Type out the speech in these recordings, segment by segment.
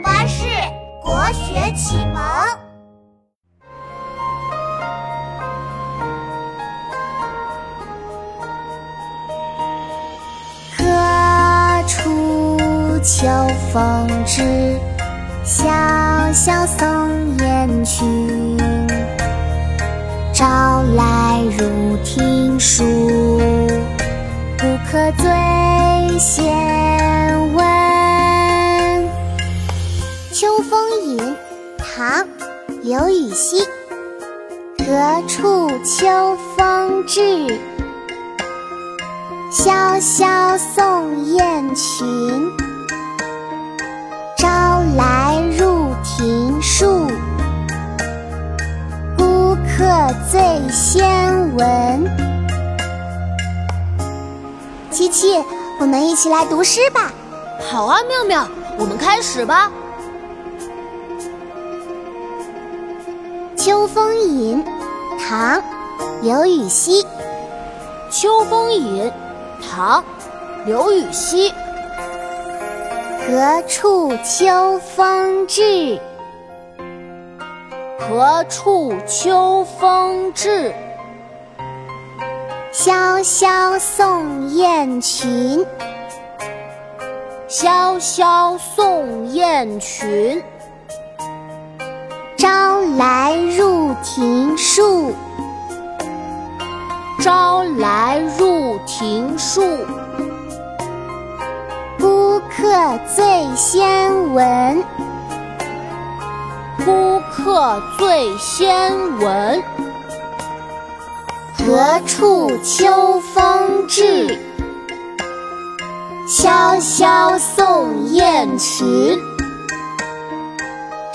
巴士国学启蒙。何处秋风至，萧萧送雁群。朝来入庭树，不可醉先刘禹锡。何处秋风至？萧萧送雁群。朝来入庭树，孤客最先闻。琪琪，我们一起来读诗吧。好啊，妙妙，我们开始吧。《秋风引》唐·刘禹锡。《秋风引》唐·刘禹锡。何处秋风至？何处秋风至？萧萧送雁群。萧萧送雁群。朝来入庭树。朝来入庭树。孤客最先闻。孤客最先闻。何处秋风至？萧萧送雁群。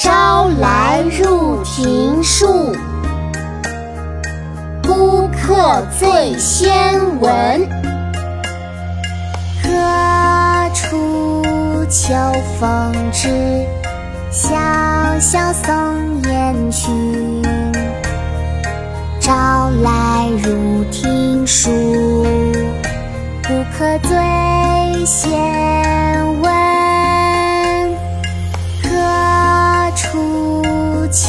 朝来入庭树。孤客最先闻。何处秋风至？萧萧送雁群。朝来入庭树。孤客最先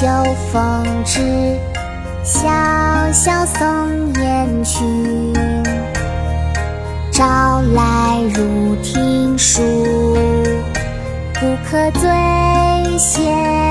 秋风至？萧萧送雁群。朝来入庭树。不可醉先。